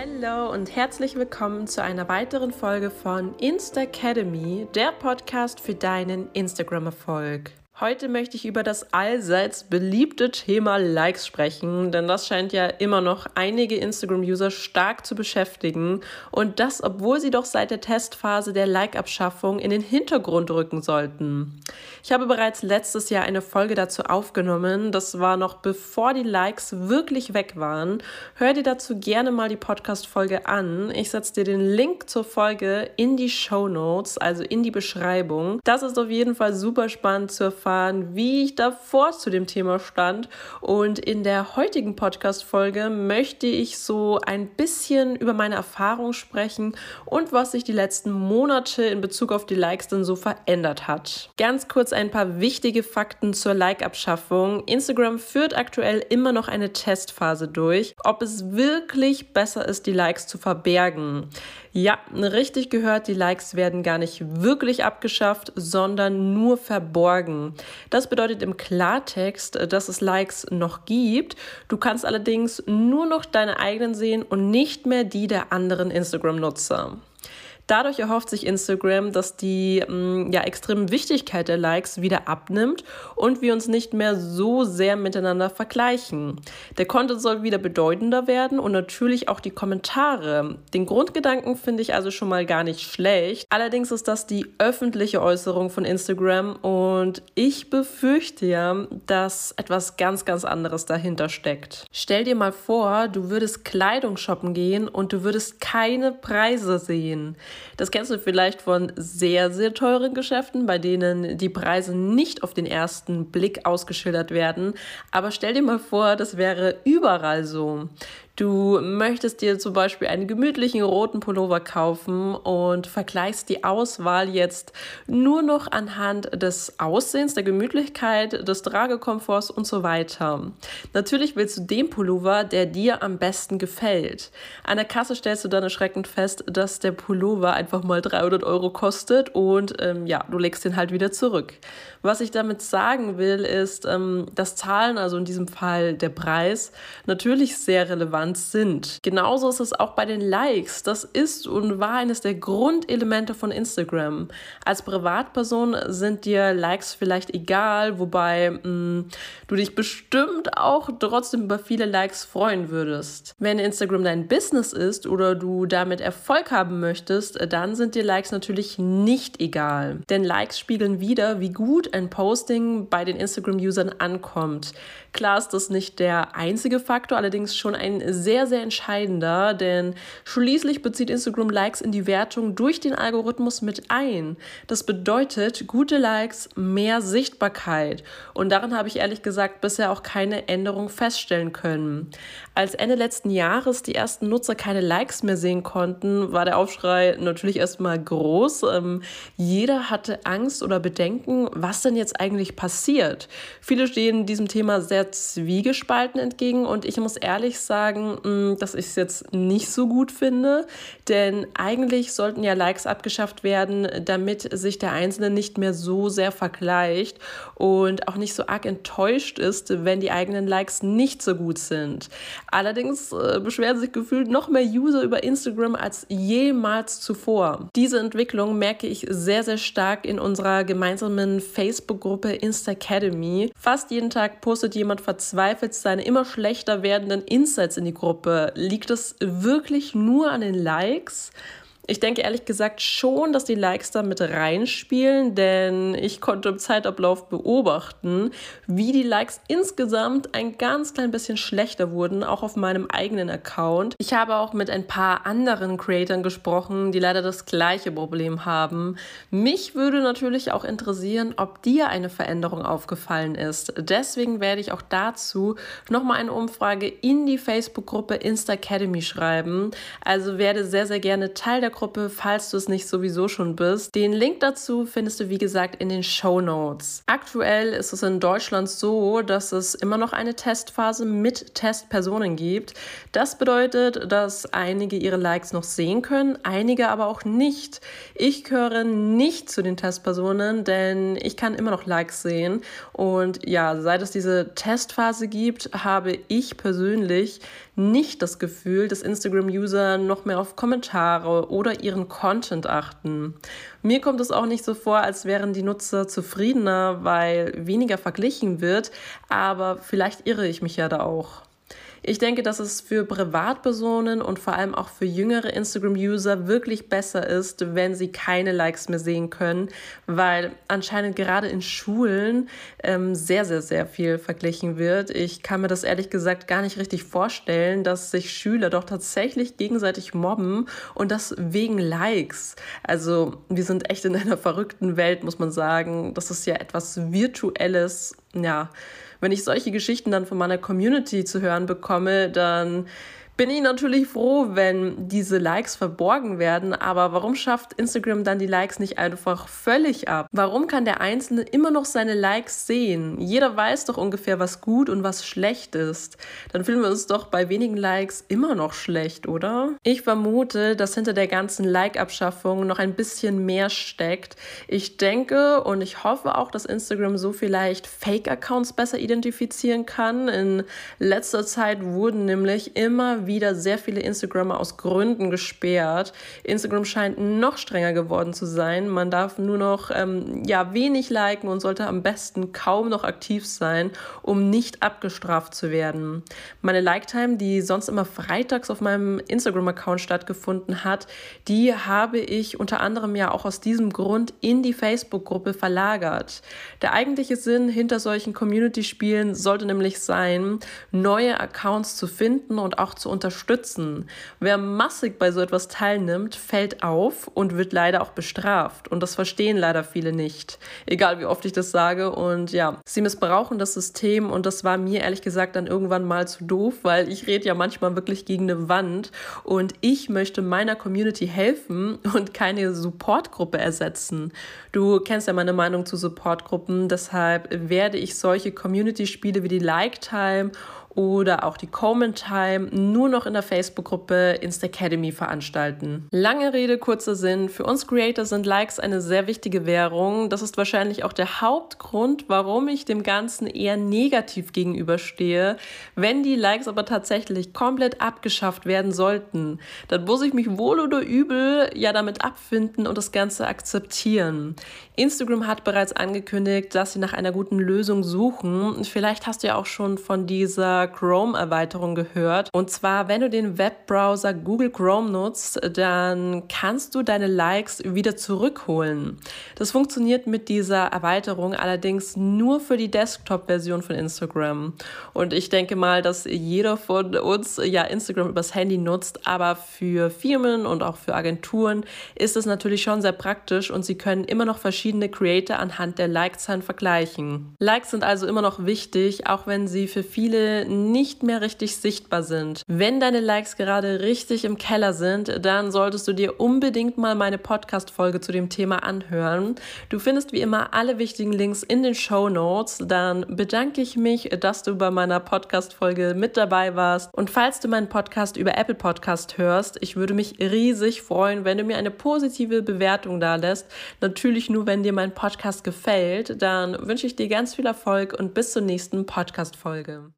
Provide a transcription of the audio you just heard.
Hallo und herzlich willkommen zu einer weiteren Folge von Insta Academy, der Podcast für deinen Instagram-Erfolg. Heute möchte ich über das allseits beliebte Thema Likes sprechen, denn das scheint ja immer noch einige Instagram-User stark zu beschäftigen und das, obwohl sie doch seit der Testphase der Like-Abschaffung in den Hintergrund rücken sollten. Ich habe bereits letztes Jahr eine Folge dazu aufgenommen, das war noch bevor die Likes wirklich weg waren. Hör dir dazu gerne mal die Podcast-Folge an. Ich setze dir den Link zur Folge in die Show Notes, also in die Beschreibung. Das ist auf jeden Fall super spannend zu erfahren erfahren, wie ich davor zu dem Thema stand. Und in der heutigen Podcast-Folge möchte ich so ein bisschen über meine Erfahrung sprechen und was sich die letzten Monate in Bezug auf die Likes denn so verändert hat. Ganz kurz ein paar wichtige Fakten zur Like-Abschaffung. Instagram führt aktuell immer noch eine Testphase durch, ob es wirklich besser ist, die Likes zu verbergen. Ja, richtig gehört, die Likes werden gar nicht wirklich abgeschafft, sondern nur verborgen. Das bedeutet im Klartext, dass es Likes noch gibt. Du kannst allerdings nur noch deine eigenen sehen und nicht mehr die der anderen Instagram-Nutzer. Dadurch erhofft sich Instagram, dass die mm, ja, extreme Wichtigkeit der Likes wieder abnimmt und wir uns nicht mehr so sehr miteinander vergleichen. Der Content soll wieder bedeutender werden und natürlich auch die Kommentare. Den Grundgedanken finde ich also schon mal gar nicht schlecht. Allerdings ist das die öffentliche Äußerung von Instagram und ich befürchte ja, dass etwas ganz, ganz anderes dahinter steckt. Stell dir mal vor, du würdest Kleidung shoppen gehen und du würdest keine Preise sehen. Das kennst du vielleicht von sehr, sehr teuren Geschäften, bei denen die Preise nicht auf den ersten Blick ausgeschildert werden. Aber stell dir mal vor, das wäre überall so. Du möchtest dir zum Beispiel einen gemütlichen roten Pullover kaufen und vergleichst die Auswahl jetzt nur noch anhand des Aussehens, der Gemütlichkeit, des Tragekomforts und so weiter. Natürlich willst du den Pullover, der dir am besten gefällt. An der Kasse stellst du dann erschreckend fest, dass der Pullover einfach mal 300 Euro kostet und ähm, ja, du legst den halt wieder zurück. Was ich damit sagen will, ist, ähm, dass Zahlen, also in diesem Fall der Preis, natürlich sehr relevant relevant sind. Genauso ist es auch bei den Likes. Das ist und war eines der Grundelemente von Instagram. Als Privatperson sind dir Likes vielleicht egal, wobei mh, mm, du dich bestimmt auch trotzdem über viele Likes freuen würdest. Wenn Instagram dein Business ist oder du damit Erfolg haben möchtest, dann sind dir Likes natürlich nicht egal. Denn Likes spiegeln wieder, wie gut ein Posting bei den Instagram-Usern ankommt. Klar ist das nicht der einzige Faktor, allerdings schon ein sehr, sehr entscheidender, denn schließlich bezieht Instagram Likes in die Wertung durch den Algorithmus mit ein. Das bedeutet gute Likes, mehr Sichtbarkeit. Und darin habe ich ehrlich gesagt bisher auch keine Änderung feststellen können. Als Ende letzten Jahres die ersten Nutzer keine Likes mehr sehen konnten, war der Aufschrei natürlich erstmal groß. Ähm, jeder hatte Angst oder Bedenken, was denn jetzt eigentlich passiert. Viele stehen diesem Thema sehr zwiegespalten entgegen und ich muss ehrlich sagen, Mm, dass ich es jetzt nicht so gut finde, denn eigentlich sollten ja Likes abgeschafft werden, damit sich der Einzelne nicht mehr so sehr vergleicht und auch nicht so arg enttäuscht ist, wenn die eigenen Likes nicht so gut sind. Allerdings äh, beschweren sich gefühlt noch mehr User über Instagram als jemals zuvor. Diese Entwicklung merke ich sehr, sehr stark in unserer gemeinsamen Facebook-Gruppe Insta Academy. Fast jeden Tag postet jemand verzweifelt seine immer schlechter werdenden Insights in die Gruppe. Liegt es wirklich nur an den Likes? Ich denke ehrlich gesagt schon, dass die Likes da mit reinspielen, denn ich konnte im Zeitablauf beobachten, wie die Likes insgesamt ein ganz klein bisschen schlechter wurden, auch auf meinem eigenen Account. Ich habe auch mit ein paar anderen Creatoren gesprochen, die leider das gleiche Problem haben. Mich würde natürlich auch interessieren, ob dir eine Veränderung aufgefallen ist. Deswegen werde ich auch dazu nochmal eine Umfrage in die Facebook-Gruppe Insta Academy schreiben. Also werde sehr, sehr gerne Teil der Gruppe, falls du es nicht sowieso schon bist. Den Link dazu findest du, wie gesagt, in den Show Notes. Aktuell ist es in Deutschland so, dass es immer noch eine Testphase mit Testpersonen gibt. Das bedeutet, dass einige ihre Likes noch sehen können, einige aber auch nicht. Ich gehöre nicht zu den Testpersonen, denn ich kann immer noch Likes sehen. Und ja, seit es diese Testphase gibt, habe ich persönlich nicht das Gefühl, dass Instagram-User noch mehr auf Kommentare oder ihren Content achten. Mir kommt es auch nicht so vor, als wären die Nutzer zufriedener, weil weniger verglichen wird, aber vielleicht irre ich mich ja da auch. Ich denke, dass es für Privatpersonen und vor allem auch für jüngere Instagram-User wirklich besser ist, wenn sie keine Likes mehr sehen können, weil anscheinend gerade in Schulen ähm, sehr, sehr, sehr viel verglichen wird. Ich kann mir das ehrlich gesagt gar nicht richtig vorstellen, dass sich Schüler doch tatsächlich gegenseitig mobben und das wegen Likes. Also wir sind echt in einer verrückten Welt, muss man sagen. Das ist ja etwas Virtuelles, ja wenn ich solche Geschichten dann von meiner Community zu hören bekomme, dann bin ich natürlich froh, wenn diese Likes verborgen werden. Aber warum schafft Instagram dann die Likes nicht einfach völlig ab? Warum kann der Einzelne immer noch seine Likes sehen? Jeder weiß doch ungefähr, was gut und was schlecht ist. Dann fühlen wir uns doch bei wenigen Likes immer noch schlecht, oder? Ich vermute, dass hinter der ganzen Like-Abschaffung noch ein bisschen mehr steckt. Ich denke und ich hoffe auch, dass Instagram so vielleicht Fake-Accounts besser identifizieren kann. In letzter Zeit wurden nämlich immer wieder wieder sehr viele Instagrammer aus Gründen gesperrt. Instagram scheint noch strenger geworden zu sein. Man darf nur noch ähm, ja, wenig liken und sollte am besten kaum noch aktiv sein, um nicht abgestraft zu werden. Meine Like-Time, die sonst immer freitags auf meinem Instagram-Account stattgefunden hat, die habe ich unter anderem ja auch aus diesem Grund in die Facebook-Gruppe verlagert. Der eigentliche Sinn hinter solchen Community-Spielen sollte nämlich sein, neue Accounts zu finden und auch zu unterstützen. Wer massig bei so etwas teilnimmt, fällt auf und wird leider auch bestraft. Und das verstehen leider viele nicht. Egal wie oft ich das sage. Und ja, sie missbrauchen das System und das war mir ehrlich gesagt dann irgendwann mal zu doof, weil ich rede ja manchmal wirklich gegen eine Wand und ich möchte meiner Community helfen und keine Supportgruppe ersetzen. Du kennst ja meine Meinung zu Supportgruppen, deshalb werde ich solche Community-Spiele wie die Like Time oder auch die Coleman Time nur noch in der Facebook-Gruppe Instacademy veranstalten. Lange Rede, kurzer Sinn. Für uns Creator sind Likes eine sehr wichtige Währung. Das ist wahrscheinlich auch der Hauptgrund, warum ich dem Ganzen eher negativ gegenüberstehe. Wenn die Likes aber tatsächlich komplett abgeschafft werden sollten, dann muss ich mich wohl oder übel ja damit abfinden und das Ganze akzeptieren. Instagram hat bereits angekündigt, dass sie nach einer guten Lösung suchen. Vielleicht hast du ja auch schon von dieser Chrome-Erweiterung gehört. Und zwar, wenn du den Webbrowser Google Chrome nutzt, dann kannst du deine Likes wieder zurückholen. Das funktioniert mit dieser Erweiterung allerdings nur für die Desktop-Version von Instagram. Und ich denke mal, dass jeder von uns ja Instagram übers Handy nutzt, aber für Firmen und auch für Agenturen ist es natürlich schon sehr praktisch und sie können immer noch verschiedene Creator anhand der Like-Zahlen vergleichen. Likes sind also immer noch wichtig, auch wenn sie für viele nicht mehr richtig sichtbar sind. Wenn deine Likes gerade richtig im Keller sind, dann solltest du dir unbedingt mal meine Podcast-Folge zu dem Thema anhören. Du findest wie immer alle wichtigen Links in den Show Notes. Dann bedanke ich mich, dass du bei meiner Podcast-Folge mit dabei warst. Und falls du meinen Podcast über Apple Podcast hörst, ich würde mich riesig freuen, wenn du mir eine positive Bewertung da lässt. Natürlich nur, wenn dir mein Podcast gefällt. Dann wünsche ich dir ganz viel Erfolg und bis zur nächsten Podcast-Folge.